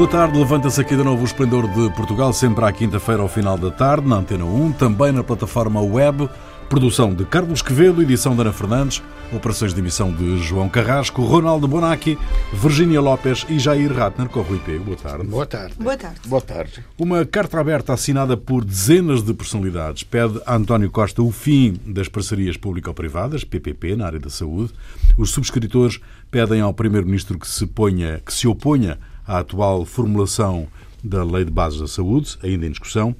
Boa tarde, levanta-se aqui de novo o Esplendor de Portugal, sempre à quinta-feira ao final da tarde, na Antena 1, também na plataforma web. Produção de Carlos Quevedo, edição de Ana Fernandes, operações de emissão de João Carrasco, Ronaldo Bonacci, Virgínia Lopes e Jair Ratner com Rui Pego. Boa tarde. Boa tarde. Boa tarde. Boa tarde. Uma carta aberta assinada por dezenas de personalidades pede a António Costa o fim das parcerias público-privadas, PPP, na área da saúde. Os subscritores pedem ao Primeiro-Ministro que se, ponha, que se oponha à atual formulação da Lei de Bases da Saúde, ainda em discussão,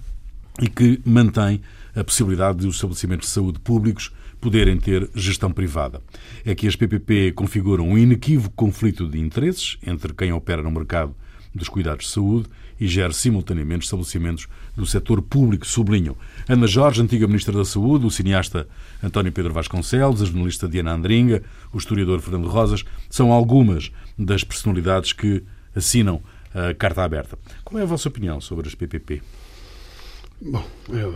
e que mantém a possibilidade de os estabelecimentos de saúde públicos poderem ter gestão privada. É que as PPP configuram um inequívoco conflito de interesses entre quem opera no mercado dos cuidados de saúde e gera simultaneamente estabelecimentos do setor público, sublinham Ana Jorge, antiga Ministra da Saúde, o cineasta António Pedro Vasconcelos, a jornalista Diana Andringa, o historiador Fernando Rosas, são algumas das personalidades que assinam a carta aberta. Qual é a vossa opinião sobre as PPP? Bom, eu,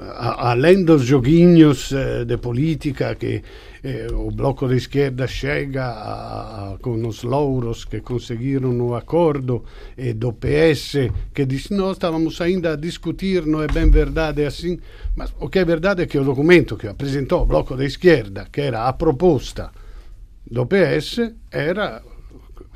além dos joguinhos eh, de política que eh, o Bloco de Esquerda chega a, a, com os louros que conseguiram no acordo e do PS que diz nós estávamos ainda a discutir, não é bem verdade assim, mas o que é verdade é que o documento que apresentou o Bloco de Esquerda, que era a proposta do PS, era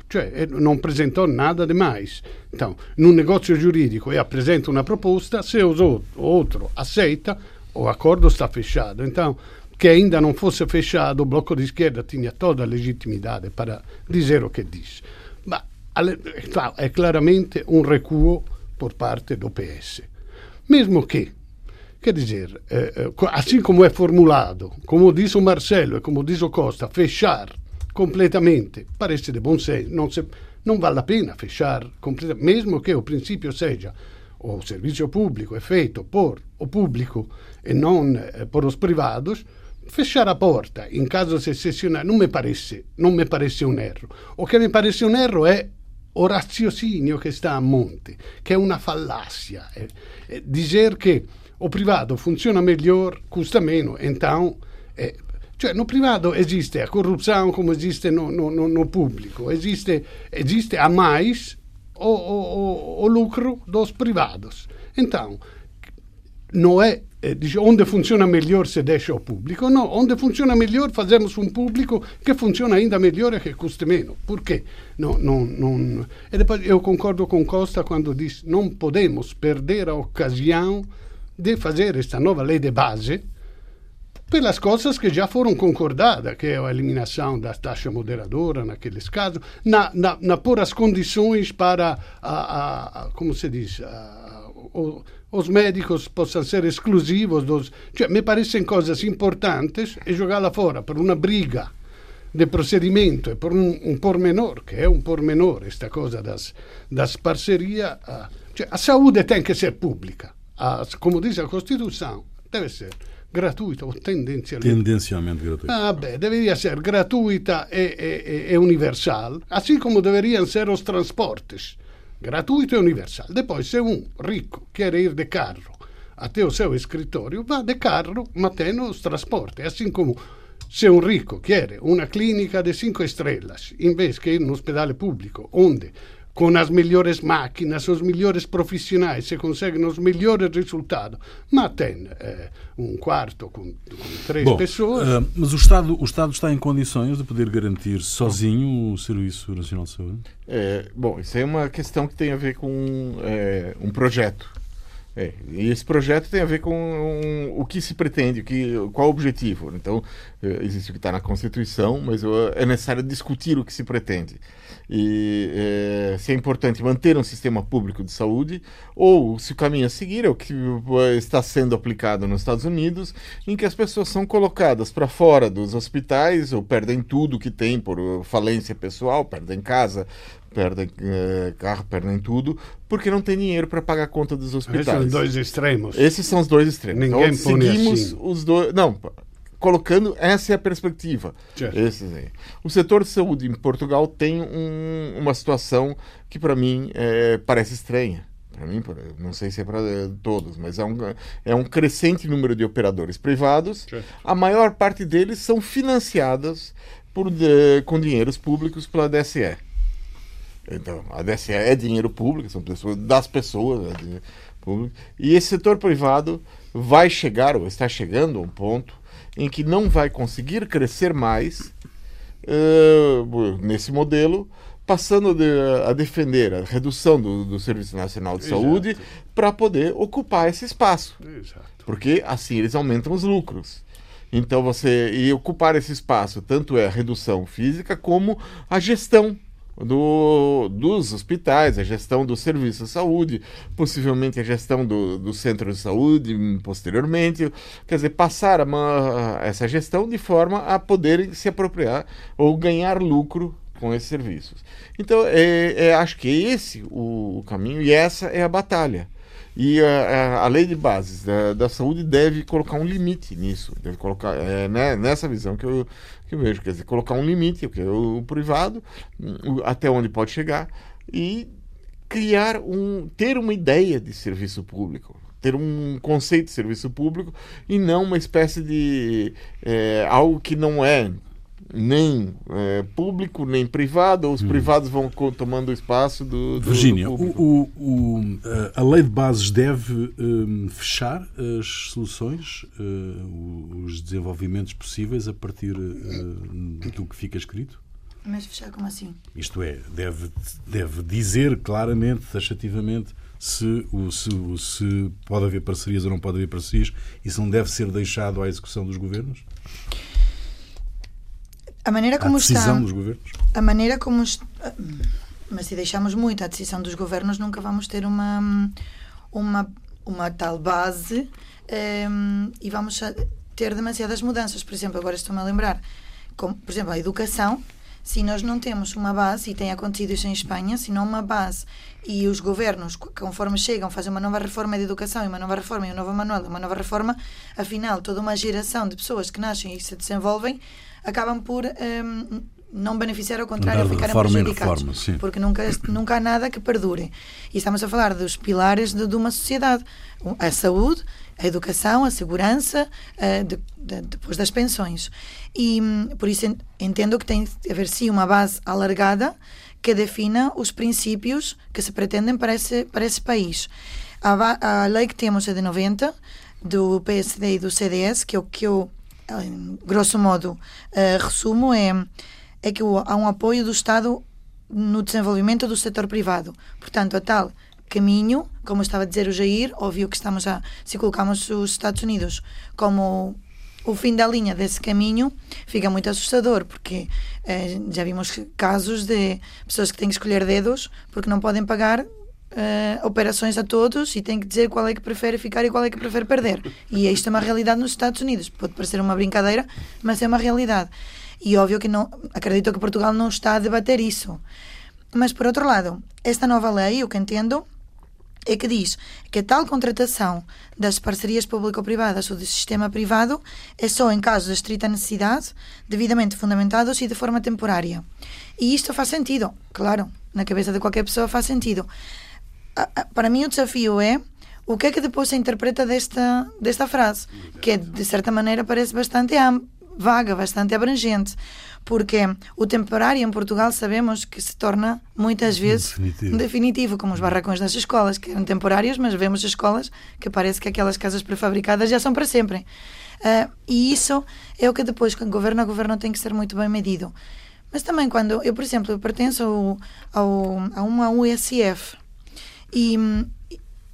cioè non presentò nada demais. Então, num negócio jurídico e apresenta uma proposta, se o outro aceita, o acordo está fechado. Então, que ainda não fosse fechado, o bloco de esquerda tinha toda a legitimidade para dizer o que diz. Mas é claramente um recuo por parte do PS. Mesmo que, quer dizer, eh, assim como é formulado, como diz o Marcelo e como diz o Costa, fechar completamente. Parece de bom senso. Não, se, não vale a pena fechar completamente, mesmo que o princípio seja o serviço público é feito por o público e não eh, por os privados, fechar a porta em caso de secessionar não me parece, não me parece um erro. O que me parece um erro é o raciocínio que está a monte, que é uma falácia. Dizer que o privado funciona melhor, custa menos, então é, cioè, no privado esiste a corruzione come esiste no, no, no, no público. Esiste, esiste a mais o, o, o, lucro dos privados. Então, não é eh, onde funziona melhor se deixa o público, no, onde funziona melhor fazemos um público que funciona ainda melhor e que custe meno. Perché? No, no, non... E eu concordo com Costa quando diz não podemos perder a ocasião de fazer esta nova lei de base pelas coisas que já foram concordadas, que é a eliminação da taxa moderadora naqueles casos, na, na, na pôr as condições para, a, a, a como se diz, a, o, os médicos possam ser exclusivos dos... Cioè, me parecem coisas importantes e jogá-la fora por uma briga de procedimento e por um, um pormenor, que é um pormenor, esta coisa das, das parcerias. Cioè, a saúde tem que ser pública. A, como diz a Constituição, deve ser gratuita o tendenzialmente. Tendencialmente gratuita. Ah, beh, deveria ser gratuita e, e, e, universal, assim como deveriam ser os transportes. Gratuito e universal. Depois, se um rico quer ir de carro até o seu escritório, vá de carro, mas tem os transportes. Assim como se um rico quer uma clínica de cinco estrelas, em vez que ir no hospital público, onde com as melhores máquinas, os melhores profissionais, se conseguem os melhores resultados. Mas tem eh, um quarto com, com três Bom, pessoas. Uh, mas o Estado, o Estado está em condições de poder garantir sozinho o Serviço Nacional de Saúde? É, bom, isso é uma questão que tem a ver com é, um projeto. É, e esse projeto tem a ver com um, o que se pretende, o que, qual o objetivo. Então, é, existe o que está na Constituição, mas é necessário discutir o que se pretende e é, se é importante manter um sistema público de saúde ou se o caminho a seguir é o que eh, está sendo aplicado nos Estados Unidos, em que as pessoas são colocadas para fora dos hospitais ou perdem tudo que tem por falência pessoal, perdem casa, perdem eh, carro, perdem tudo, porque não tem dinheiro para pagar a conta dos hospitais. Esses são os dois extremos. Esses são os dois extremos. Ninguém então, seguimos assim. os dois. Não, colocando essa é a perspectiva. O setor de saúde em Portugal tem um, uma situação que para mim é, parece estranha. Para mim, não sei se é para é, todos, mas é um, é um crescente número de operadores privados. A maior parte deles são financiadas por, de, com dinheiros públicos pela DSE. Então, a DSE é dinheiro público, são pessoas das pessoas, é dinheiro público. E esse setor privado vai chegar, ou está chegando a um ponto, em que não vai conseguir crescer mais uh, nesse modelo, passando de, a defender a redução do, do Serviço Nacional de Exato. Saúde para poder ocupar esse espaço. Exato. Porque assim eles aumentam os lucros. Então você e ocupar esse espaço tanto é a redução física como a gestão do, dos hospitais, a gestão do serviço de saúde, possivelmente a gestão do, do centro de saúde posteriormente. Quer dizer, passar uma, essa gestão de forma a poder se apropriar ou ganhar lucro com esses serviços. Então, é, é, acho que é esse o, o caminho e essa é a batalha. E a, a, lei de bases da, da, saúde deve colocar um limite nisso, deve colocar é, né, nessa visão que eu, que eu vejo, quer dizer, colocar um limite, porque o, o privado, até onde pode chegar, e criar um, ter uma ideia de serviço público, ter um conceito de serviço público e não uma espécie de é, algo que não é nem é, público nem privado, os hum. privados vão tomando o espaço do. do Virgínia, o, o, o, a lei de bases deve um, fechar as soluções, uh, os desenvolvimentos possíveis a partir uh, do que fica escrito? Mas fechar como assim? Isto é, deve, deve dizer claramente, taxativamente, se, o, se, se pode haver parcerias ou não pode haver parcerias, isso não deve ser deixado à execução dos governos? A maneira como a decisão está, dos governos? A maneira como. Mas se deixarmos muito a decisão dos governos, nunca vamos ter uma, uma, uma tal base um, ehm, e vamos ter demasiadas mudanças. Por exemplo, agora estou-me a lembrar, como, por exemplo, a educação. Se nós não temos uma base, e tem acontecido isso em Espanha, se não uma base e os governos, conforme chegam, fazem uma nova reforma de educação e uma nova reforma e um novo manual, uma nova reforma, afinal, toda uma geração de pessoas que nascem e se desenvolvem acabam por um, não beneficiar, ao contrário, ficarem prejudicados. Reforma, porque nunca, nunca há nada que perdure. E estamos a falar dos pilares de, de uma sociedade: a saúde, a educação, a segurança, uh, de, de, depois das pensões. E um, por isso entendo que tem de haver sim uma base alargada que defina os princípios que se pretendem para esse, para esse país. A, a lei que temos é de 90, do PSD e do CDS, que é o que eu grosso modo, uh, resumo, é, é que há um apoio do Estado no desenvolvimento do setor privado. Portanto, a tal caminho, como estava a dizer o Jair, óbvio que estamos a, se colocamos os Estados Unidos como o fim da linha desse caminho, fica muito assustador, porque eh, já vimos casos de pessoas que têm que escolher dedos porque não podem pagar uh, operações a todos e tem que dizer qual é que prefere ficar e qual é que prefere perder. E isto é uma realidade nos Estados Unidos. Pode parecer uma brincadeira, mas é uma realidade. E óbvio que não, acredito que Portugal não está a debater isso. Mas por outro lado, esta nova lei, o que entendo é que diz que a tal contratação das parcerias público-privadas ou do sistema privado é só em casos de estrita necessidade, devidamente fundamentados e de forma temporária. E isto faz sentido, claro, na cabeça de qualquer pessoa faz sentido para mim o desafio é o que é que depois se interpreta desta, desta frase, que é, de certa maneira parece bastante vaga, bastante abrangente, porque o temporário em Portugal sabemos que se torna muitas vezes definitivo, definitivo como os barracões das escolas, que eram temporários, mas vemos escolas que parece que aquelas casas prefabricadas já são para sempre. Uh, e isso é o que depois, quando governo a governo, tem que ser muito bem medido. Mas também quando eu, por exemplo, eu pertenço ao, ao, a uma USF, e,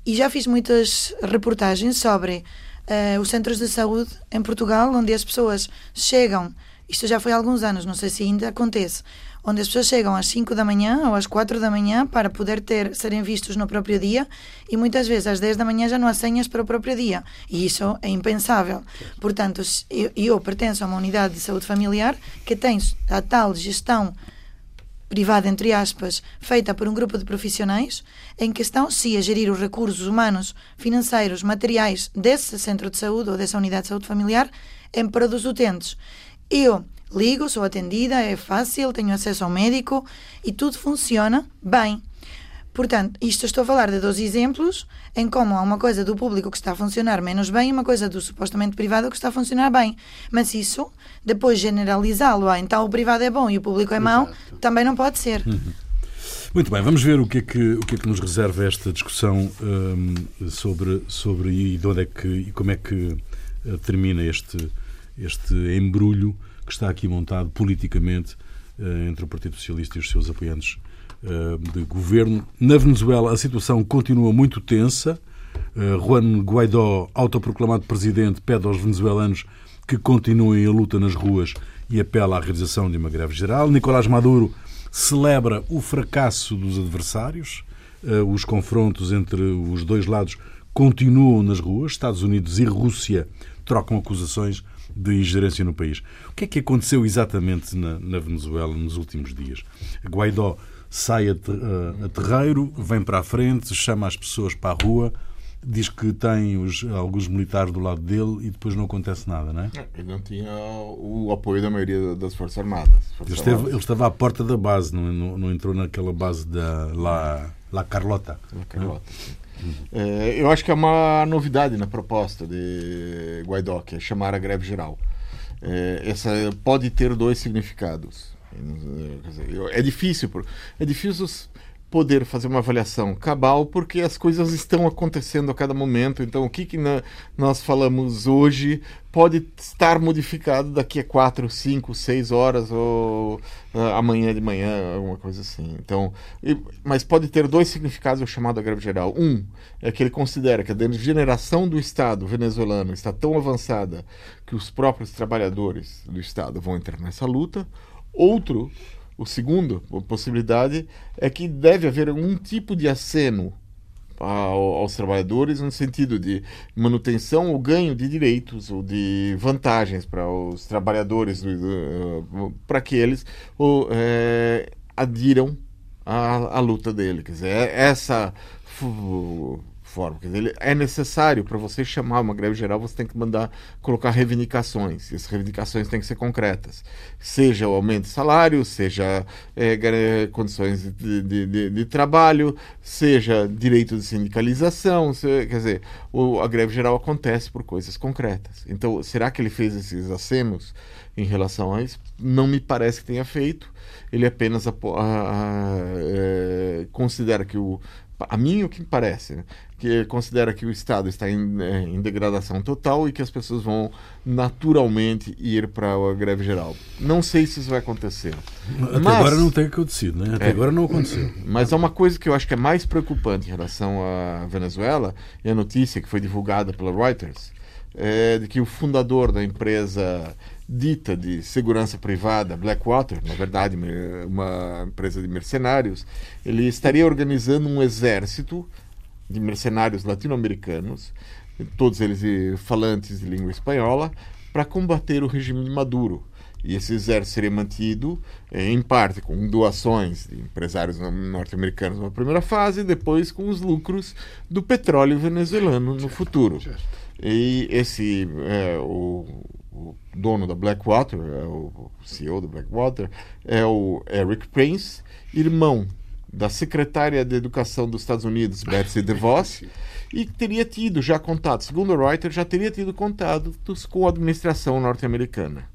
e já fiz muitas reportagens sobre uh, os centros de saúde em Portugal, onde as pessoas chegam, isto já foi há alguns anos, não sei se ainda acontece, onde as pessoas chegam às 5 da manhã ou às 4 da manhã para poder ter, serem vistos no próprio dia e muitas vezes às 10 da manhã já não há senhas para o próprio dia. E isso é impensável. Portanto, eu, eu pertenço a uma unidade de saúde familiar que tem a tal gestão privada, entre aspas, feita por um grupo de profissionais, em que estão, se a gerir os recursos humanos, financeiros, materiais desse centro de saúde ou dessa unidade de saúde familiar em prol dos utentes. Eu ligo, sou atendida, é fácil, tenho acesso ao médico e tudo funciona bem. Portanto, isto estou a falar de dois exemplos em como há uma coisa do público que está a funcionar menos bem e uma coisa do supostamente privado que está a funcionar bem. Mas isso, depois generalizá-lo, ah, então o privado é bom e o público é mau, também não pode ser. Uhum. Muito bem, vamos ver o que é que, o que, é que nos reserva esta discussão um, sobre, sobre e de onde é que e como é que uh, termina este, este embrulho que está aqui montado politicamente uh, entre o Partido Socialista e os seus apoiantes uh, de governo. Na Venezuela a situação continua muito tensa. Juan Guaidó, autoproclamado presidente, pede aos venezuelanos que continuem a luta nas ruas e apela à realização de uma greve geral. Nicolás Maduro celebra o fracasso dos adversários. Eh, os confrontos entre os dois lados continuam nas ruas. Estados Unidos e Rússia trocam acusações de ingerência no país. O que é que aconteceu exatamente na, na Venezuela nos últimos dias? Guaidó sai a, a, a terreiro, vem para a frente, chama as pessoas para a rua diz que tem os, alguns militares do lado dele e depois não acontece nada, não é? Ele não tinha o apoio da maioria das Forças Armadas. Forças ele, esteve, ele, estava à porta da base, não, não, não, entrou naquela base da La, La Carlota. La Carlota, é, eu acho que é uma novidade na proposta de Guaidó, que é chamar a greve geral. É, essa pode ter dois significados. É difícil, é difícil poder fazer uma avaliação cabal, porque as coisas estão acontecendo a cada momento. Então, o que, que na, nós falamos hoje pode estar modificado daqui a quatro, cinco, seis horas ou uh, amanhã de manhã, alguma coisa assim. Então, e, mas pode ter dois significados o chamado greve geral. Um é que ele considera que a degeneração do Estado venezuelano está tão avançada que os próprios trabalhadores do Estado vão entrar nessa luta. Outro o segundo, possibilidade, é que deve haver um tipo de aceno aos trabalhadores no sentido de manutenção ou ganho de direitos ou de vantagens para os trabalhadores, para que eles ou, é, adiram à, à luta dele. Quer dizer, é essa forma. Quer dizer, é necessário para você chamar uma greve geral, você tem que mandar colocar reivindicações. E essas reivindicações têm que ser concretas. Seja o aumento de salário, seja é, condições de, de, de, de, trabalho, seja direito de sindicalização. Se, quer dizer, o, a greve geral acontece por coisas concretas. Então, será que ele fez esses acenos em relação a isso? Não me parece que tenha feito. Ele apenas a, a, a, é, considera que o a mim o que me parece, né? que considera que o Estado está em, é, em, degradação total e que as pessoas vão naturalmente ir para a greve geral. Não sei se isso vai acontecer. Até mas, agora não tem acontecido, né? Até é, agora não aconteceu. Mas há uma coisa que eu acho que é mais preocupante em relação à Venezuela, e a notícia que foi divulgada pela Reuters, é de que o fundador da empresa dita de segurança privada, Blackwater, na verdade uma empresa de mercenários, ele estaria organizando um exército de mercenários latino-americanos, todos eles falantes de língua espanhola, para combater o regime de Maduro. E esse exército seria mantido, eh, em parte, com doações de empresários norte-americanos na primeira fase, e depois com os lucros do petróleo venezuelano no futuro. E esse, é, o, o dono da Blackwater, é o CEO da Blackwater, é o Eric Prince, irmão da secretária de Educação dos Estados Unidos, Betsy DeVos, e teria tido já contato, segundo o Reuters, já teria tido contatos com a administração norte-americana.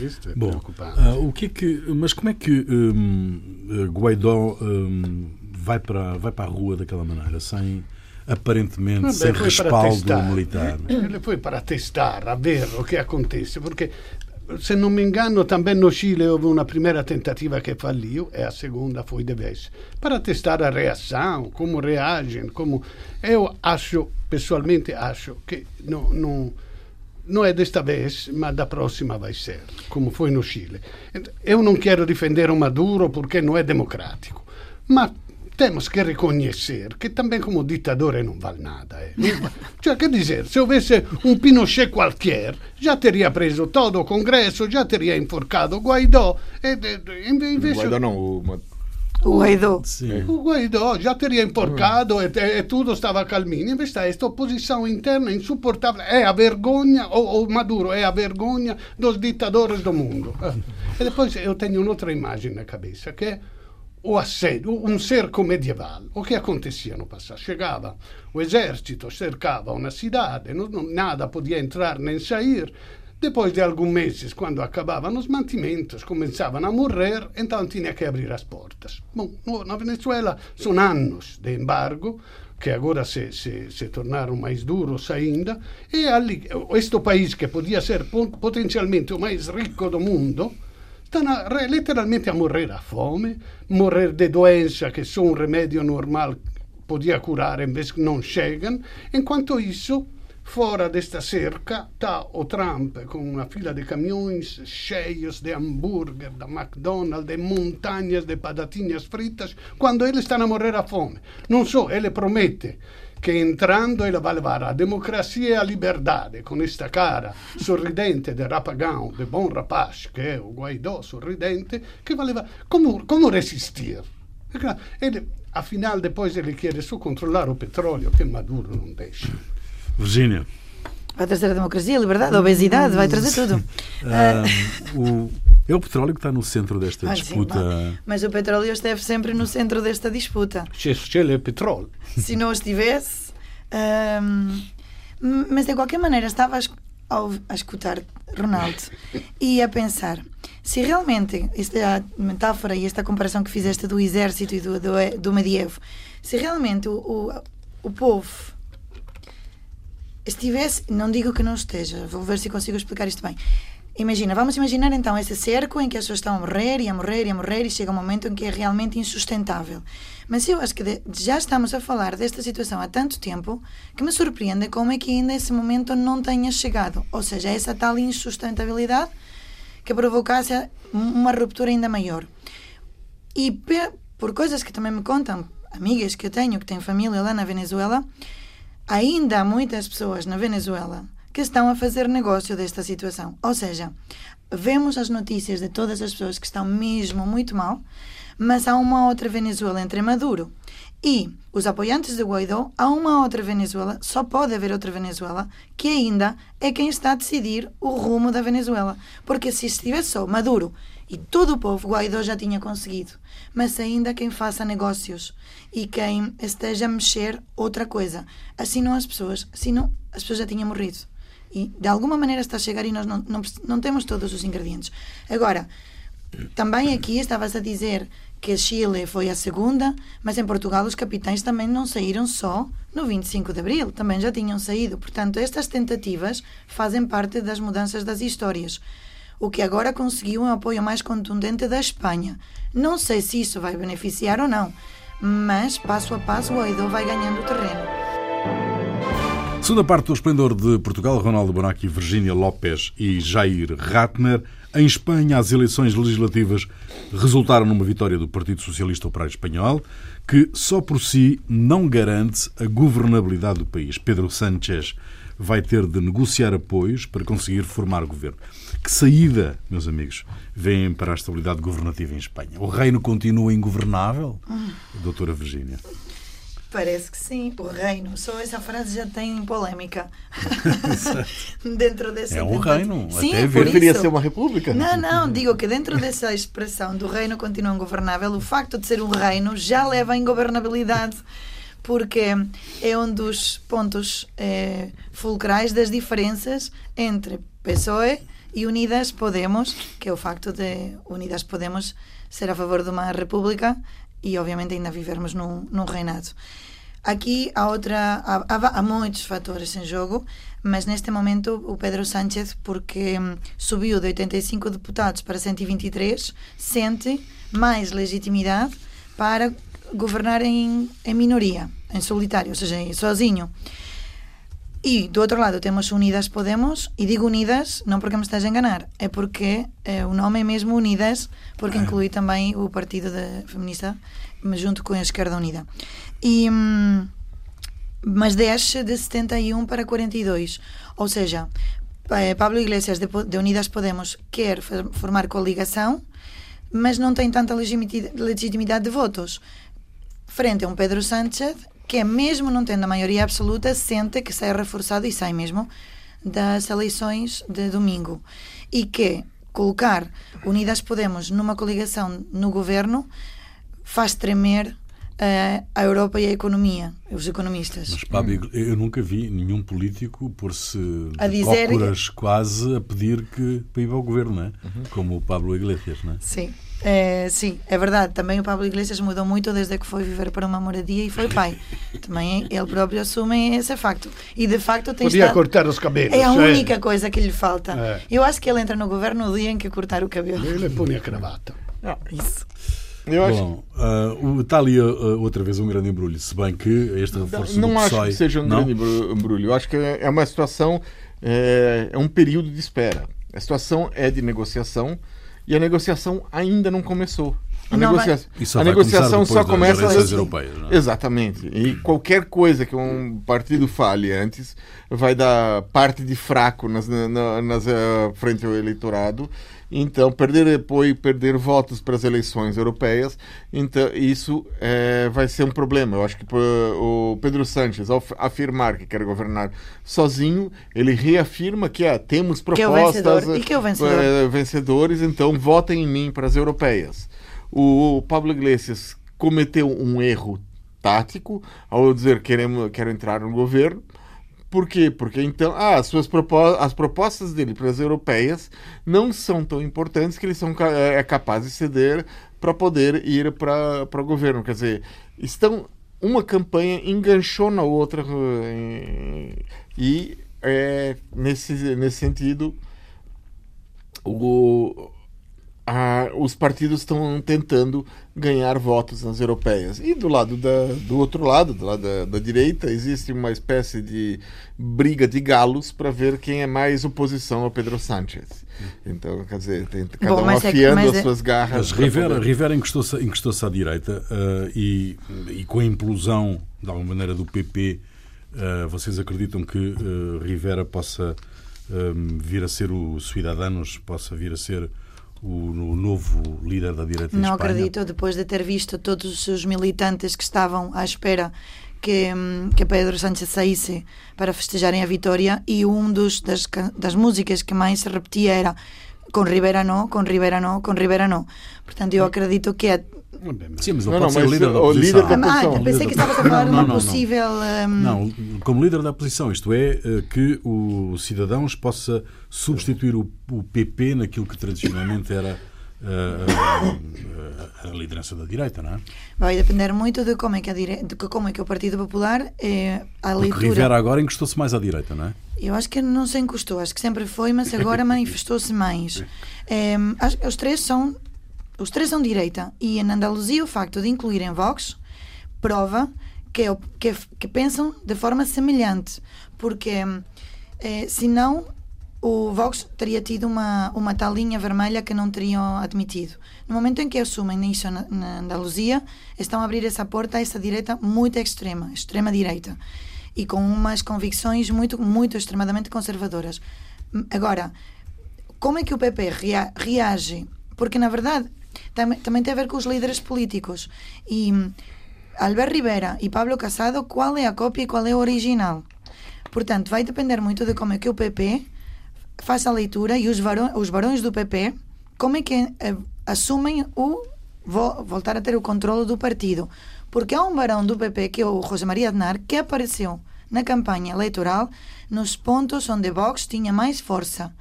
Isto é Bom, uh, o que é que, mas como é que um, Guaidó um, vai, para, vai para a rua daquela maneira, sem aparentemente Vabbè, sem respaldo militar? Ele foi para testar, a ver o que acontece, porque se não me engano, também no Chile houve uma primeira tentativa que faliu e a segunda foi de vez. Para testar a reação, como reagem, como... Eu acho, pessoalmente acho, que não, não, não é desta vez, mas da próxima vai ser, como foi no Chile. Eu não quero defender o Maduro porque não é democrático, mas temos que reconhecer que também como ditador não vale nada. Eh. Cioè, quer dizer, se houvesse um Pinochet qualquer, já teria preso todo o Congresso, já teria enforcado Guaidó. E, e, invece... Guaidó não, o... O Guaidó. Sim. O Guaidó já teria enforcado e, e, tudo estava calminho. Invece esta oposição interna insuportável. É a vergonha, o, o Maduro é a vergonha dos ditadores do mundo. E depois eu tenho outra imagem na cabeça, que é o assedio, um cerco medieval. O que acontecia no passado? Chegava o exército, cercava uma cidade, nada podia entrar nem sair. Depois de alguns meses, quando acabavam os mantimentos, começavam a morrer, então tinha que abrir as portas. Bom, na Venezuela são anos de embargo, que agora se, se, se tornaram mais duros ainda, e ali, este país que podia ser potencialmente o mais rico do mundo, está letteralmente a morrer a fome, morrer de doença que só um remédio normal podia curar, em vez que não chegam. Enquanto isso, Fora desta cerca está o Trump com uma fila de caminhões cheios de hambúrguer da McDonald's, de montanhas de batatinhas fritas, quando ele está a morrer a fome. Não só, ele promete che entrando ele vai levar a democracia e a liberdade com esta cara sorridente de rapagão, de bom rapaz, que é o Guaidó sorridente, que vai levar. Como, como resistir? Ele, afinal, depois ele quer só controlar o petróleo que Maduro não deixa. Virgínia. Vai trazer a democracia, a liberdade, a obesidade, vai trazer tudo. Uh, o, é o petróleo que está no centro desta ah, disputa. Sim, mas o petróleo esteve sempre no centro desta disputa. Se ele é petróleo. Se não estivesse. Um, mas de qualquer maneira, estava a, a escutar Ronaldo e a pensar se realmente esta metáfora e esta comparação que fizeste do exército e do, do, do medievo, se realmente o, o, o povo estivesse, não digo que não esteja, vou ver se consigo explicar isto bem. Imagina, vamos imaginar então esse cerco em que as pessoas estão a morrer e a morrer e a morrer e chega um momento em que é realmente insustentável. Mas eu acho que de, já estamos a falar desta situação há tanto tempo que me surpreende como é que ainda esse momento não tenha chegado. Ou seja, essa tal insustentabilidade que provocasse uma ruptura ainda maior. E por coisas que também me contam, amigas que eu tenho que têm família lá na Venezuela, ainda há muitas pessoas na Venezuela que estão a fazer negócio desta situação. Ou seja, vemos as notícias de todas as pessoas que estão mesmo muito mal, mas há uma outra Venezuela entre Maduro e os apoiantes de Guaidó, há uma outra Venezuela, só pode haver outra Venezuela, que ainda é quem está a decidir o rumo da Venezuela. Porque se estivesse só Maduro e todo o povo, Guaidó já tinha conseguido. Mas ainda quem faça negócios e quem esteja a mexer outra coisa. Assim não as pessoas, assim não, as pessoas já tinham morrido. E de alguma maneira está a chegar e nós não, não, não temos todos os ingredientes. Agora, também aqui estavas a dizer que Chile foi a segunda, mas em Portugal os capitães também não saíram só no 25 de abril, também já tinham saído. Portanto, estas tentativas fazem parte das mudanças das histórias o que agora conseguiu um apoio mais contundente da Espanha. Não sei se isso vai beneficiar ou não, mas passo a passo o Guaidó vai ganhando terreno. Segunda parte do Esplendor de Portugal, Ronaldo Bonacci, Virgínia Lopes e Jair Ratner. Em Espanha, as eleições legislativas resultaram numa vitória do Partido Socialista Operário Espanhol, que só por si não garante a governabilidade do país. Pedro Sánchez vai ter de negociar apoios para conseguir formar governo. Que saída, meus amigos, vêm para a estabilidade governativa em Espanha? O reino continua ingovernável? Doutora Virgínia. Parece que sim, o reino. Só essa frase já tem polémica dentro dessa. É um reino. Sim, até por Deveria isso. ser uma república. Não, não, digo que dentro dessa expressão do reino continua ingovernável, o facto de ser um reino já leva à ingovernabilidade porque é um dos pontos eh, fulcrais das diferenças entre PSOE e Unidas Podemos, que é o facto de Unidas Podemos ser a favor de uma república e, obviamente, ainda vivermos num, num reinado. Aqui há, outra, há, há, há, muitos fatores em jogo, mas neste momento o Pedro Sánchez, porque hum, subiu de 85 deputados para 123, sente mais legitimidade para governar em, em minoria, em solitário, ou seja, sozinho. E do outro lado temos Unidas Podemos, e digo Unidas não porque me estás a enganar, é porque é, o nome é mesmo Unidas, porque ah. inclui também o Partido de, Feminista, junto com a Esquerda Unida. E, hum, mas desce de 71 para 42, ou seja, eh, Pablo Iglesias de, de Unidas Podemos quer formar coligação, mas não tem tanta legitimidade de votos frente a um Pedro Sánchez que, é mesmo não tendo a maioria absoluta, sente que sai reforçado e sai mesmo das eleições de domingo. E que colocar Unidas Podemos numa coligação no governo faz tremer a Europa e a economia, os economistas. Mas, Pablo, eu nunca vi nenhum político pôr-se A dizer- cócoras quase a pedir que para ir ao governo, não é? Como o Pablo Iglesias, não é? Sim. É, sim, é verdade. Também o Pablo Iglesias mudou muito desde que foi viver para uma moradia e foi pai. Também ele próprio assume esse facto. E de facto tem Podia estado- cortar os cabelos. É a única coisa que lhe falta. É. Eu acho que ele entra no governo no dia em que cortar o cabelo. Ele põe a cravata. Ah, Isso. Eu acho Bom, ah, o- está ali ah, outra vez um grande embrulho, se bem que este reforço não acho PSOE... que seja um não? grande embru- embrulho. Eu acho que é uma situação, é, é um período de espera. A situação é de negociação e a negociação ainda não começou. A, Não negocia- só a negociação só das começa eleições assim. europeias, não é? Exatamente. E qualquer coisa que um partido fale antes vai dar parte de fraco nas, na, nas eh, frente ao eleitorado. Então, perder apoio, perder votos para as eleições europeias, então isso eh, vai ser um problema. Eu acho que pô, o Pedro Sánchez, ao afirmar que quer governar sozinho, ele reafirma que ah, temos Que é o propostas. E que é o vencedor? eh, vencedores, então votem em mim para as europeias. O Pablo Iglesias cometeu um erro tático ao dizer queremos, quero entrar no governo. Por quê? Porque então ah, as, suas propo as propostas dele para as europeias não são tão importantes que eles são ca- é capaz de ceder para poder ir para o governo. Quer dizer, estão uma campanha enganchou na outra eh, e é, nesse, nesse sentido o, a- os partidos estão tentando ganhar votos nas europeias. E do lado da, do outro lado, do lado da, da direita, existe uma espécie de briga de galos para ver quem é mais oposição ao Pedro Sánchez. Então, quer dizer, tem cada Bom, um mas é que- afiando as é- suas garras. Mas Rivera, poder- Rivera encostou-se encostou à direita ah, e, e com a implosão, de alguma maneira, do PP, ah, vocês acreditam que ah, Rivera possa vir a ser o Cidadanos, possa vir a ser o, novo líder da direita Não acredito, depois de ter visto todos os militantes que estavam à espera que, hum, que Pedro Sánchez saísse para festejarem a vitória e um dos das, das músicas que mais se repetia era com Rivera não, com Rivera não, com Rivera não. Portanto, eu acredito que é... Sim, mas ele Não, pode não, ser líder da oposição. líder da- Ah, pensei que estavas a falar de Não, uma possível... hum, Não, como líder da oposição, isto é, eh, que o Cidadãos possa substituir o, o PP naquilo que tradicionalmente era a, a- a liderança da direita, não é? Vai depender muito de como é que, a dire... de como é que o Partido Popular é a Porque leitura... Rivera agora encostou-se mais à direita, não é? Eu acho que não se encostou, acho que sempre foi, mas agora manifestou-se mais. As- os três são os três são direita e em Andaluzia o facto de incluírem Vox prova que, é que, que pensam de forma semelhante, porque eh, senão o Vox teria tido uma, uma tal linha vermelha que não teriam admitido. No momento em que assumem isso na, na Andaluzia, estão a abrir essa porta a essa direita muito extrema, extrema direita, e com umas convicções muito, muito extremadamente conservadoras. Agora, como é que o PP rea- reage? Porque, na verdade, tam também tem a ver com os líderes políticos. E hum, Albert Rivera e Pablo Casado, qual é a cópia e qual é o original? Portanto, vai depender muito de como é que o PP faz a leitura e os, varões, os barões do PP como é que eh, assumem o vo- voltar a ter o controle do partido. Porque há um barão do PP, que é o José Maria Aznar, que apareceu na campanha eleitoral nos pontos onde Vox tinha mais força.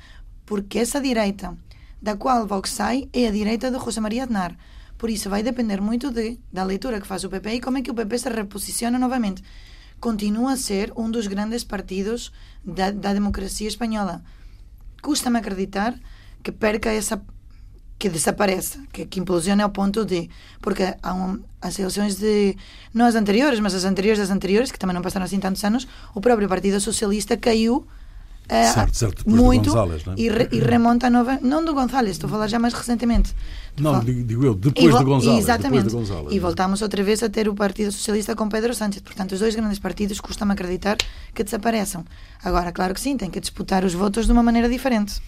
Porque essa direita da qual Vox sai é a direita de José Maria Aznar. Por isso vai depender muito de, da leitura que faz o PP e como é que o PP se reposiciona novamente. Continua a ser um dos grandes partidos da, da democracia espanhola. Custa-me acreditar que perca essa que desapareça, que, que implosione ao ponto de porque há um, as eleições de não as anteriores, mas as anteriores das anteriores, que também não passaram assim tantos anos, o próprio Partido Socialista caiu eh, Certo, certo, depois do muito é? e, re- e remonta a nova, não do González, estou a falar já mais recentemente. Estou Não, digo, eu, depois de González. Exatamente. De González, e é? voltamos outra vez a ter o Partido Socialista com Pedro Sánchez. Portanto, os dois grandes partidos custa-me acreditar que desapareçam. Agora, claro que sim, tem que disputar os votos de uma maneira diferente.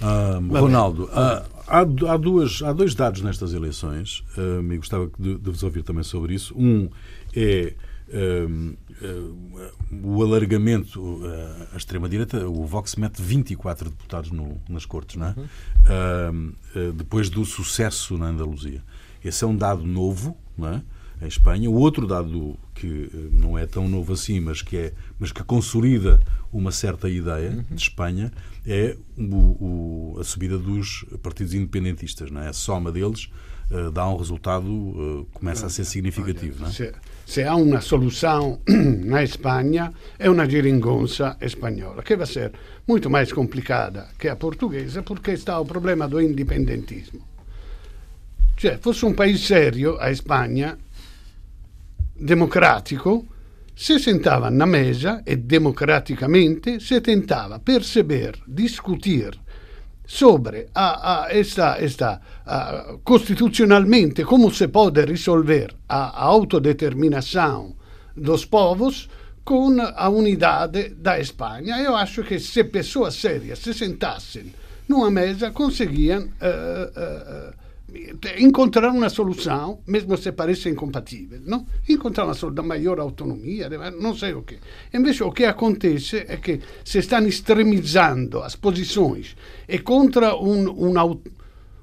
Ah, Ronaldo, ah, há, há, duas, há dois dados nestas eleições, ah, e gostava de, de vos ouvir também sobre isso. Um é o alargamento ah, à extrema-direita, o Vox mete 24 deputados no- nas cortes, não é? Ah, ah, depois do sucesso na Andaluzia. Esse é um dado novo, não é? em Espanha. O outro dado que não é tão novo assim, mas que, é, mas que consolida uma certa ideia uhum. de Espanha, é o, o, a subida dos partidos independentistas. Não é? A soma deles dá um resultado, uh, começa a ser significativo. Não é? se, se há uma solução na Espanha, é uma geringonça espanhola, que vai ser muito mais complicada que a portuguesa, porque está o problema do independentismo. Cioè, fosse un paese serio, a Spagna, democratico, se sentava na mesa e democraticamente se tentava perceber, discutir sobre a, a esta, esta a, constitucionalmente como se pode resolver a, a autodeterminação dos povos com a unidade da Espanha. Eu acho que se pessoas sérias se sentassem numa mesa, conseguiam uh, uh, encontrar uma solução, mesmo se pareça incompatível, não? encontrar uma solução da maior autonomia, não sei o que. Invece o que acontece é que se stanno estremizzando as posições e contra un, una,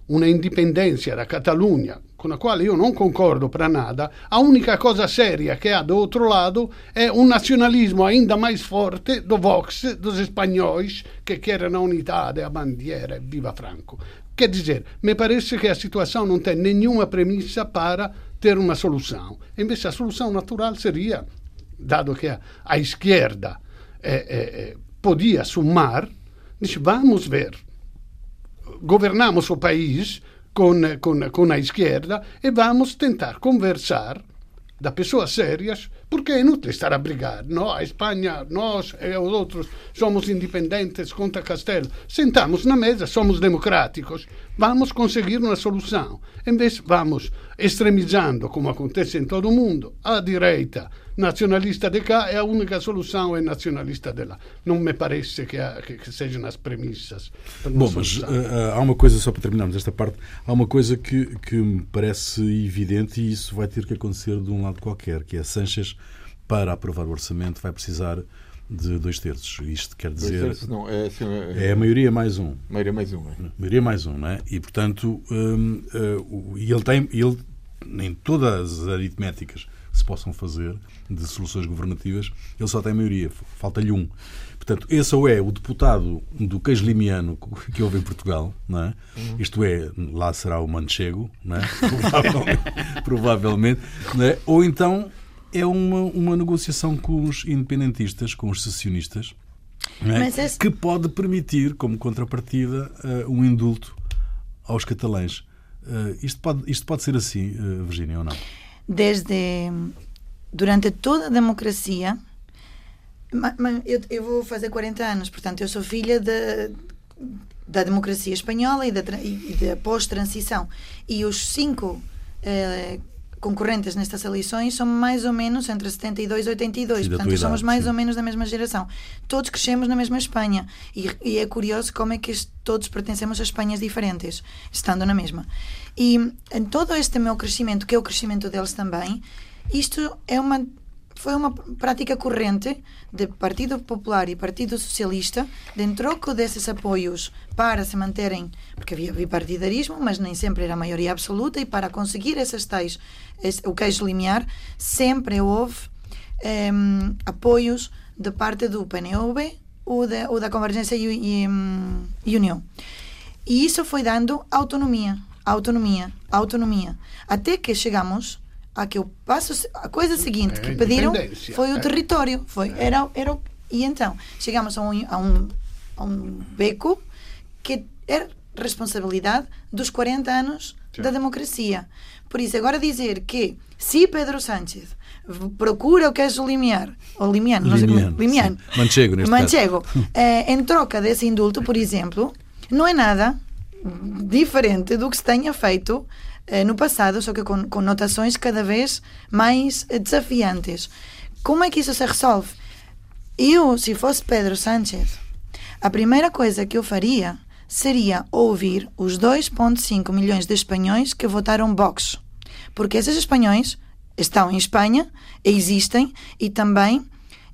una indipendenza da Catalogna, con la quale io non concordo para nada, a única cosa seria che ha do outro lado é um nacionalismo ainda mais forte do Vox, dos espanhóis, que querem a unidade, a bandiera, viva Franco. Quer dizer, me parece que a situação não tem nenhuma premissa para ter uma solução. Em vez a solução natural seria, dado que a, a esquerda eh, eh, podia sumar, diz, vamos ver, governamos o país com, com, com a esquerda e vamos tentar conversar da pessoas sérias, porque é inútil estar a brigar. Não, a Espanha, nós e os outros somos independentes contra Castelo. Sentamos na mesa, somos democráticos, vamos conseguir uma solução. Em vez, vamos extremizando, como acontece em todo o mundo, a direita nacionalista de cá e a única solução é nacionalista de lá. Não me parece que, há, que, que sejam as premissas. Bom, mas uh, há uma coisa, só para terminarmos esta parte, há uma coisa que, que me parece evidente e isso vai ter que acontecer de um lado qualquer, que é Sanches, para aprovar o orçamento, vai precisar de dois terços. Isto quer dizer. Dois terços não, é, assim, é, é, a maioria mais um. Maioria mais um, é. Maioria mais um, não é? E portanto, um, uh, e ele tem. Ele, nem todas as aritméticas se possam fazer de soluções governativas, ele só tem maioria, falta-lhe um. Portanto, esse ou é o deputado do queijo limiano que houve em Portugal, não é? Uhum. isto é, lá será o Manchego, não é? provavelmente, provavelmente não é? ou então é uma, uma negociação com os independentistas, com os secessionistas, é? esse... que pode permitir, como contrapartida, uh, um indulto aos catalães. Uh, isto, pode, isto pode ser assim, uh, Virginia, ou não? Desde. Durante toda a democracia. Eu, eu vou fazer 40 anos, portanto, eu sou filha de, da democracia espanhola e da, e da pós-transição. E os cinco eh, concorrentes nestas eleições são mais ou menos entre 72 e 82. Sim, Portanto, somos mais sim. ou menos da mesma geração. Todos crescemos na mesma Espanha. E, e é curioso como é que todos pertencemos a Espanhas diferentes, estando na mesma. E em todo este meu crescimento, que é o crescimento deles também, isto é uma foi uma prática corrente de Partido Popular e Partido Socialista, de troco desses apoios para se manterem, porque havia bipartidarismo, mas nem sempre era maioria absoluta, e para conseguir esses tais, esse, o queijo limiar, sempre houve um, apoios de parte do PNV ou da, ou da Convergência e, e, e União. E isso foi dando autonomia, autonomia, autonomia, até que chegamos a que eu passo a coisa seguinte é, que pediram foi o é. território foi é. era era e então chegamos a um, a um a um beco que é responsabilidade dos 40 anos Sim. da democracia por isso agora dizer que se Pedro Sánchez procura o que é o limiar ou limiano, não sei como limiano manchego, neste manchego eh, em troca desse indulto por exemplo não é nada diferente do que se tenha feito no passado, só que com, com notações cada vez mais eh, desafiantes. Como é que isso se resolve? Eu, se fosse Pedro Sánchez, a primeira coisa que eu faria seria ouvir os 2,5 milhões de espanhóis que votaram Vox. Porque esses espanhóis estão em Espanha, existem e também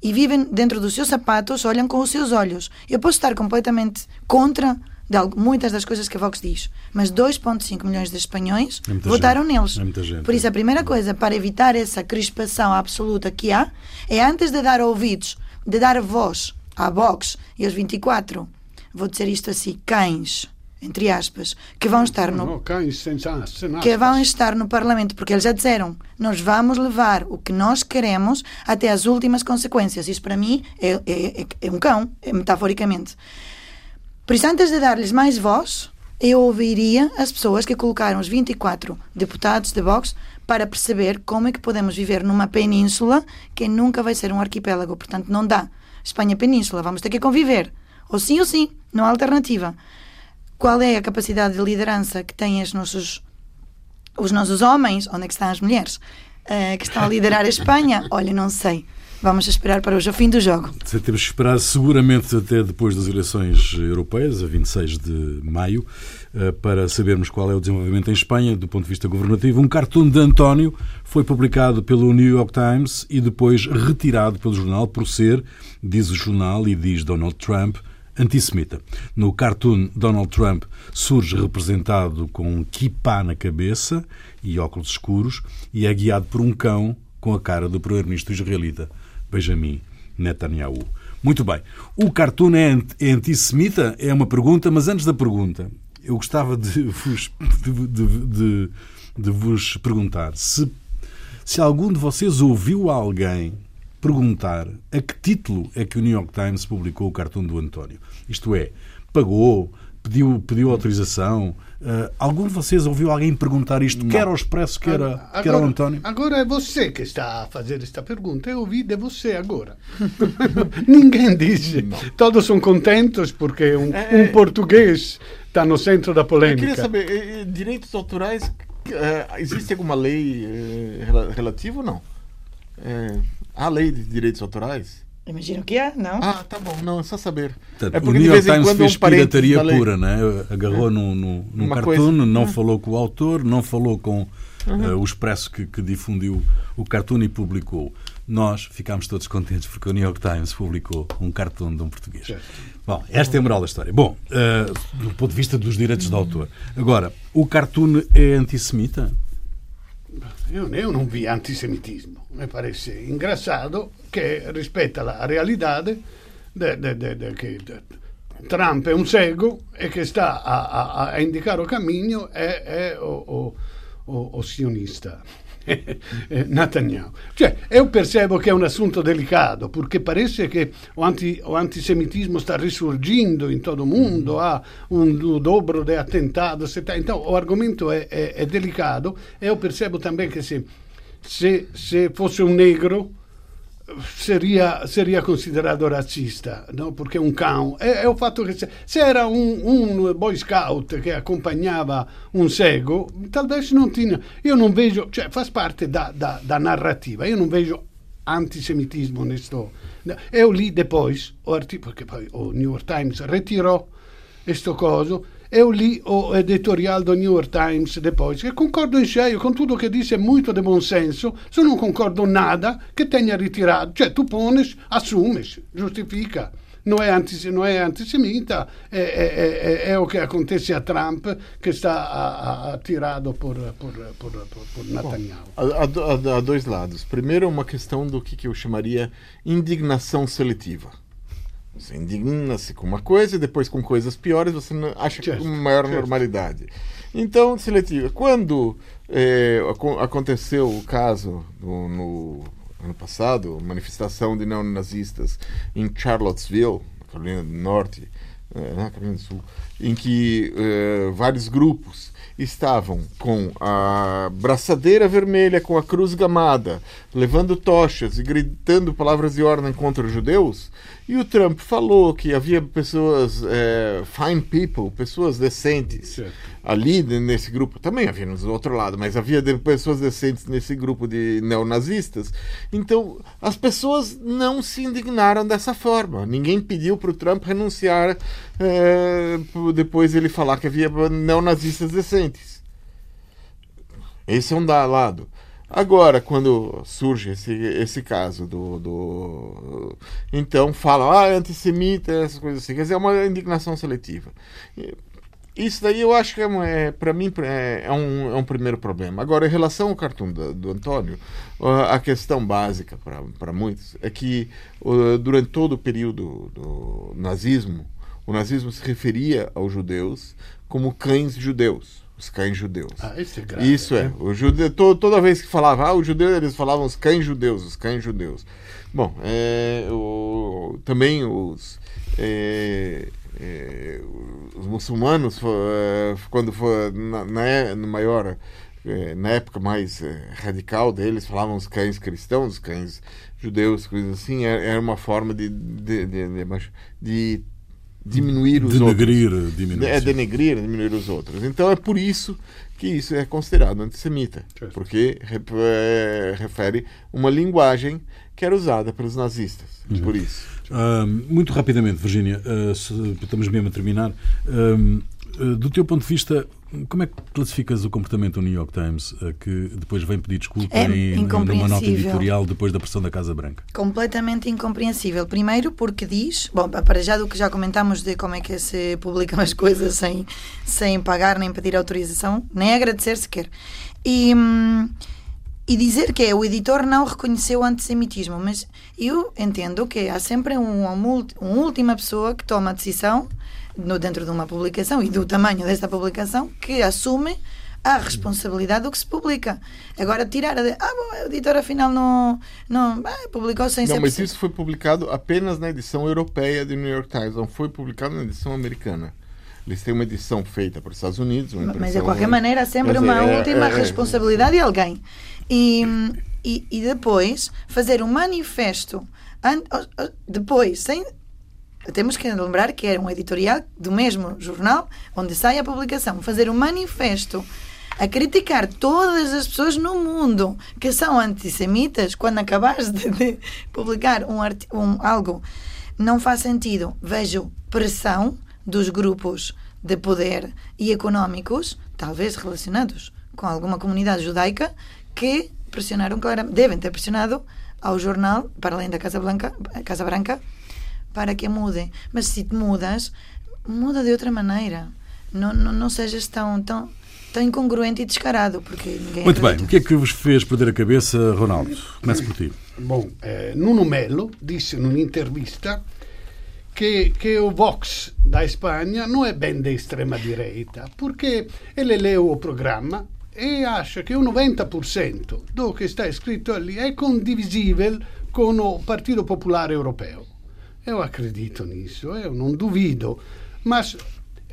e vivem dentro dos seus sapatos, olham com os seus olhos. Eu posso estar completamente contra de algo, muitas das coisas que a Vox diz. Mas 2,5 milhões de espanhóis É votaram gente. neles. É gente. Por isso, a primeira coisa para evitar essa crispação absoluta que há é antes de dar ouvidos, de dar voz à Vox e aos 24, vou dizer isto assim, cães, entre aspas, que vão estar no que vão estar no Parlamento, porque eles já disseram, nós vamos levar o que nós queremos até as últimas consequências. Isso para mim é, é, é- é um cão, é metaforicamente. Por isso, antes de dar-lhes mais voz, eu ouviria as pessoas que colocaram os 24 deputados de Vox para perceber como é que podemos viver numa península que nunca vai ser um arquipélago. Portanto, não dá. Espanha península, vamos ter que conviver. Ou sim ou sim, não há alternativa. Qual é a capacidade de liderança que têm os nossos, os nossos homens? Onde é que estão as mulheres? eh, que estão a liderar a Espanha? Olha, não sei. Vamos esperar para hoje o fim do jogo. Temos que esperar seguramente até depois das eleições europeias, a 26 de maio, eh, para sabermos qual é o desenvolvimento em Espanha do ponto de vista governativo. Um cartoon de António foi publicado pelo New York Times e depois retirado pelo jornal por ser, diz o jornal e diz Donald Trump, antissemita. No cartoon, Donald Trump surge representado com um kippah na cabeça e óculos escuros e é guiado por um cão com a cara do primeiro-ministro israelita, Benjamin Netanyahu. Muito bem. O cartoon é é antissemita? É uma pergunta, mas antes da pergunta, eu gostava de vos, de- de- de vos perguntar se, se algum de vocês ouviu alguém perguntar a que título é que o New York Times publicou o cartoon do António. Isto é, pagou, pediu, pediu autorização. Ah, algum de vocês ouviu alguém perguntar isto, quer ao Expresso, quer, a, quer ao António? agora é você que está a fazer esta pergunta. Eu ouvi de você agora. Ninguém diz. Todos são contentos porque um, É, um português está no centro da Eu polêmica. queria saber, eh, eh, direitos autorais, existe alguma lei rela- relativa ou não? Há lei de direitos autorais? Imagino que é, não? Ah, tá bom, não, é só saber. Portanto, é o porque New de York Times fez um pirataria pura, né? agarrou num, num, num Uma cartoon, coisa. não Ah. falou com o autor, não falou com eh, o Expresso que, que difundiu o cartoon e publicou. Nós ficámos todos contentes porque o New York Times publicou um cartoon de um português. Certo. Bom, esta é a moral da história. Bom, eh, do ponto de vista dos direitos de autor. Agora, o cartoon é antissemita? Io, io non vi antisemitismo, mi parece engraçado che rispetta la che de- Trump è un cego e che sta a, a, a indicare il cammino è, è o, o, o, o sionista. Netanyahu. Cioè, io percebo che è un assunto delicato, perché parece che o, anti, o antisemitismo sta risurgendo in tutto il mondo, ha un, dobro di attentato, então o argomento è, è, è delicato e io percebo também che se, se, se fosse un negro seria, seria considerato razzista, no? perché è un cão. È, è il fatto che se, se era un, un boy scout che accompagnava un cego, talvez non tinha. Io non vedo, cioè fa parte da, da, da narrativa, io non vedo antisemitismo nesto. E ho lì depois, o arti- perché poi o New York Times ritirò questo coso, e ho lì o editorial do New York Times depois, che concordo in cheio con tutto che dice molto di buon senso, se non concordo nada che tenha ritirato, cioè tu pones, assumes, giustifica. Non è, antis- non è antisemita, è, è, è, è o che acontece a Trump che sta a, a, a tirado por, por, por, por, por Netanyahu. Há dois lados. Primeiro, uma questão do que, que eu chamaria indignação seletiva. Você indigna-se com uma coisa e depois com coisas piores você acha Certo, com maior certo. normalidade. Então, seletiva. Quando aco- aconteceu o caso do- no ano passado, manifestação de neonazistas em Charlottesville, na Carolina do Norte, na Carolina do Sul, em que eh, vários grupos estavam com a braçadeira vermelha com a cruz gamada, levando tochas e gritando palavras de ordem contra os judeus, e o Trump falou que havia pessoas eh, fine people, pessoas decentes Certo. ali nesse grupo, também havia no outro lado, mas havia pessoas decentes nesse grupo de neonazistas. Então, as pessoas não se indignaram dessa forma. Ninguém pediu para o Trump renunciar por depois ele falar que havia neonazistas decentes. Esse é um lado. Agora, quando surge esse, esse caso do, do. Então falam, ah, é antissemita, essas coisas assim. Quer dizer, é uma indignação seletiva. Isso daí eu acho que, é, é para mim, é, é, um, é um primeiro problema. Agora, em relação ao cartoon do, do Antônio, a questão básica para muitos é que durante todo o período do nazismo, o nazismo se referia aos judeus como cães judeus os cães judeus. Ah, isso é grave. Isso é. O jude... toda vez que falava, ah, os judeus, eles falavam os cães judeus, os cães judeus. Bom, é, o, também os, é, é, os muçulmanos, é, quando foi na, na, no maior, é, na época mais é, radical deles, falavam os cães cristãos, os cães judeus, coisas assim, era uma forma de, de, de, de, de diminuir os denegrir, outros. Diminuir, é, denegrir, diminuir os outros. Então é por isso que isso é considerado antissemita, porque é, refere uma linguagem que era usada pelos nazistas. Uhum. Por isso. Uh, muito rapidamente, Virginia, uh, estamos mesmo a terminar. Uh, do teu ponto de vista, como é que classificas o comportamento do New York Times, eh, que depois vem pedir desculpa é em, numa nota editorial depois da pressão da Casa Branca? Completamente incompreensível. Primeiro porque diz, bom, para já do que já comentámos de como é que se publicam as coisas sem, sem pagar nem pedir autorização, nem agradecer sequer. E, e dizer que o editor não reconheceu o antissemitismo, mas eu entendo que há sempre um, uma última pessoa que toma a decisão no, dentro de uma publicação e do tamanho desta publicação que assume a responsabilidade do que se publica. Agora, tirar a. De, ah, bom, o editor afinal não. não ah, publicou sem Não, mas isso foi publicado apenas na edição europeia do New York Times, não foi publicado na edição americana. Eles têm uma edição feita para os Estados Unidos. mas, de qualquer maneira, sempre uma é, última é, é, responsabilidade de alguém. E, e, e depois, fazer um manifesto. Depois, sem temos que lembrar que era um editorial do mesmo jornal onde sai a publicação. Fazer um manifesto a criticar todas as pessoas no mundo que são antissemitas quando acabares de, de publicar um, um, algo não faz sentido. Vejo pressão dos grupos de poder e económicos, talvez relacionados com alguma comunidade judaica, que pressionaram claramente, devem ter pressionado ao jornal, para além da Casa, Blanca, Casa Branca, para que mude. Mas se te mudas, muda de outra maneira. Não, não, não sejas tão, tão, tão incongruente e descarado, porque ninguém Muito bem. O que é que vos fez perder a cabeça, Ronaldo? Comece por ti. Bom, eh, Nuno Melo disse numa entrevista che, che o Vox da Spagna non è ben di estrema direita, perché ele leu o programma e acha che o 90% do che sta scritto lì è condivisibile con o Partito Popolare Europeo. Eu acredito nisso, eu não duvido. Mas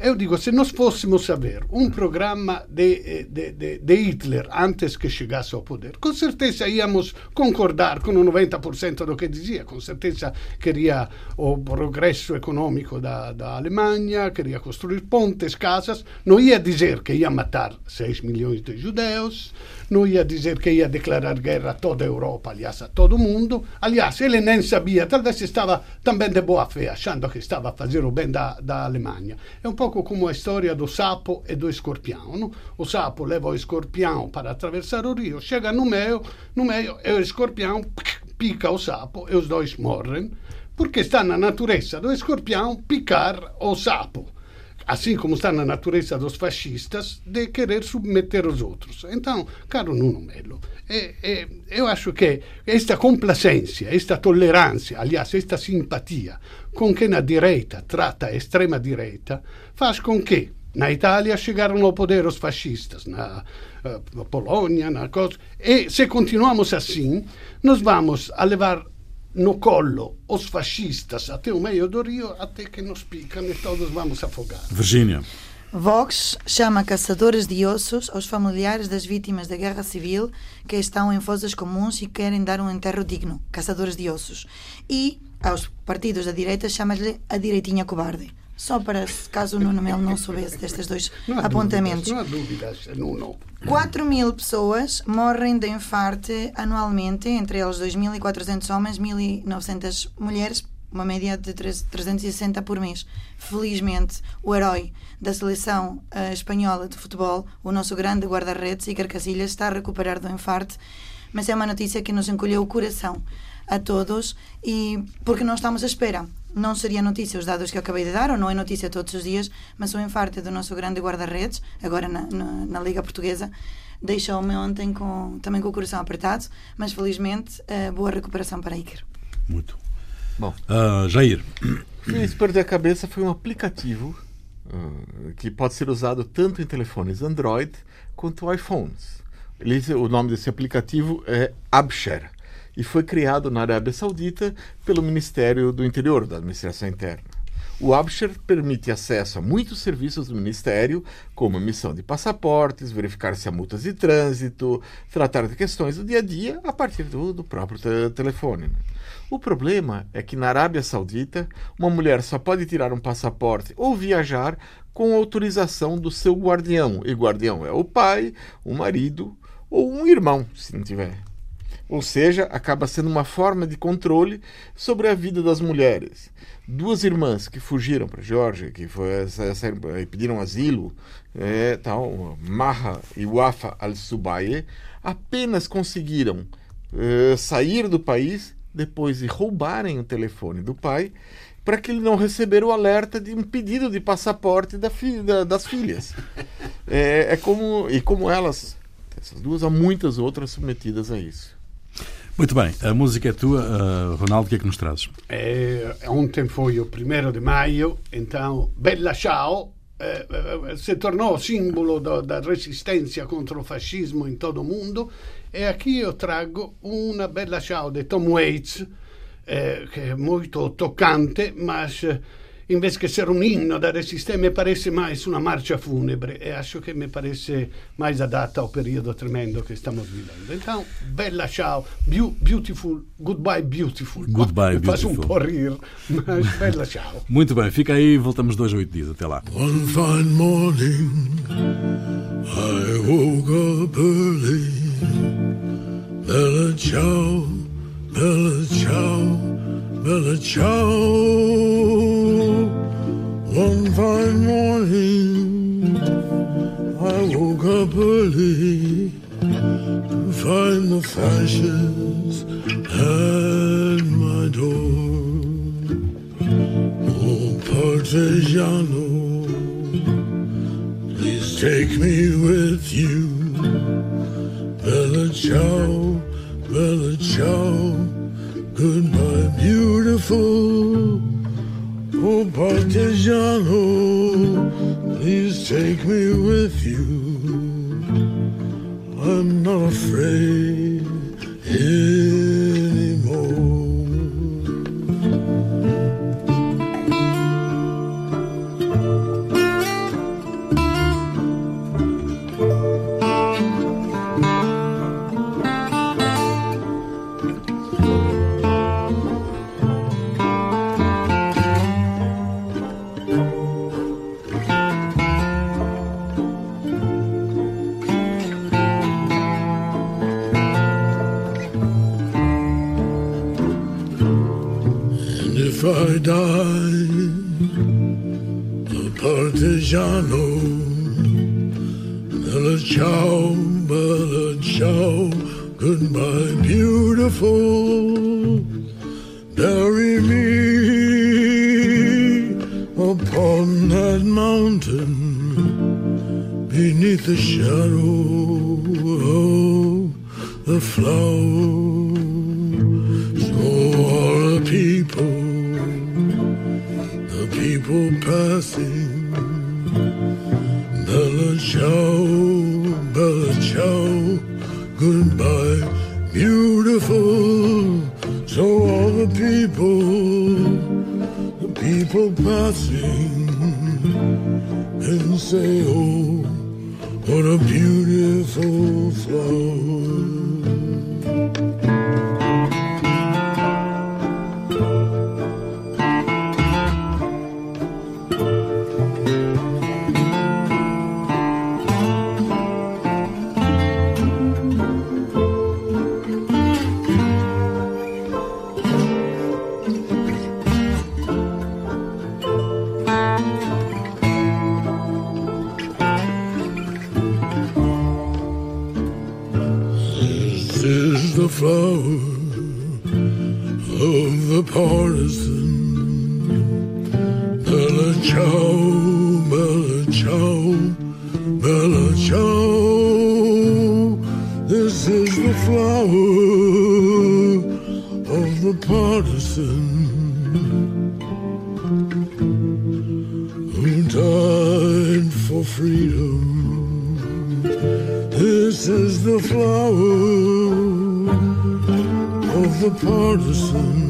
eu digo, se nós fôssemos ver um programa de, de, de, de, Hitler antes que chegasse ao poder, com certeza íamos concordar com o 90% do que dizia. Com certeza queria o progresso econômico da, da Alemanha, queria construir pontes, casas. Não ia dizer que ia matar 6 milhões de judeus, não ia dizer que ia declarar guerra a toda a Europa, aliás, a todo mundo. Aliás, ele nem sabia, talvez estava também de boa fé, achando que estava a fazer o bem da, da Alemanha. É um pouco como a história do sapo e do escorpião. Não? O sapo leva o escorpião para atravessar o rio, chega no meio, no meio e o escorpião pica o sapo e os dois morrem, porque está na natureza do escorpião picar o sapo assim como está na natureza dos fascistas, de querer submeter os outros. Então, caro Nuno Melo, é, é, eu acho que esta complacência, esta tolerância, aliás, esta simpatia com que na direita trata a extrema direita, faz com que na Itália chegaram ao poder os fascistas, na uh, Polônia, na coisa, e se continuamos assim, nós vamos a levar no colo os fascistas até o meio do rio, até que nos picam e todos vamos afogar. Virgínia. Vox chama caçadores de ossos aos familiares das vítimas da guerra civil que estão em fosas comuns e querem dar um enterro digno, caçadores de ossos. E aos partidos da direita chama-lhe a direitinha cobarde. Só para caso o Nuno Melo não soubesse destes dois não apontamentos. Dúvidas, não há dúvidas, Nuno. 4 mil pessoas morrem de infarte anualmente, entre eles 2.400 homens, 1.900 mulheres, uma média de 360 por mês. Felizmente, o herói da seleção uh, espanhola de futebol, o nosso grande guarda-redes, Iker Casillas, está a recuperar do infarto, mas é uma notícia que nos encolheu o coração a todos e porque não estamos à espera. Não seria notícia os dados que eu acabei de dar, ou não é notícia todos os dias, mas o infarto do nosso grande guarda-redes, agora na, na, na Liga Portuguesa, deixou-me ontem com, também com o coração apertado, mas felizmente uh, boa recuperação para Iker. Muito. Bom, uh, Jair. Fez perder a cabeça foi um aplicativo uh, que pode ser usado tanto em telefones Android quanto iPhones. Ele, o nome desse aplicativo é Abshare e foi criado na Arábia Saudita pelo Ministério do Interior, da Administração Interna. O Absher permite acesso a muitos serviços do Ministério, como emissão de passaportes, verificar se há multas de trânsito, tratar de questões do dia a dia a partir do, do próprio te telefone. Né? O problema é que na Arábia Saudita, uma mulher só pode tirar um passaporte ou viajar com autorização do seu guardião. E guardião é o pai, o marido ou um irmão, se não tiver. Ou seja, acaba sendo uma forma de controle sobre a vida das mulheres. Duas irmãs que fugiram para Geórgia, que foi, pediram asilo, é, tal, Maha e Wafa al-Subaye, apenas conseguiram é, sair do país depois de roubarem o telefone do pai para que ele não receber o alerta de um pedido de passaporte da da, das filhas. É, é como e como elas, essas duas, há muitas outras submetidas a isso. Muito bem, a música é tua. Uh, Ronaldo, o que é que nos trazes? É, ontem foi o 1 de maio, então, Bella Ciao eh, se tornou símbolo da resistência contra o fascismo em todo o mundo. E aqui eu trago uma Bella Ciao de Tom Waits, eh, que é muito tocante, mas invece che essere un inno da resistere mi paresse mais una marcia funebre e acho che mi paresse mais adatta ao período tremendo che stiamo vivendo. Então, bella ciao, Be beautiful, goodbye beautiful. Goodbye beautiful. Faz um po' rir, mas bella ciao. Muito bem, fica aí, voltamos dois a oito dias, até lá. One fine morning I woke up early Bella ciao, bella ciao Bella ciao. One fine morning, I woke up early to find the fashions at my door. Oh, Partigiano, please take me with you. Bella ciao, bella ciao. Goodbye, beautiful. Oh, Partigiano, please take me with you. I'm not afraid anymore. Die a partigiano. People passing, and say, oh, what a beautiful flower. Partisan who died for freedom. This is the flower of the partisan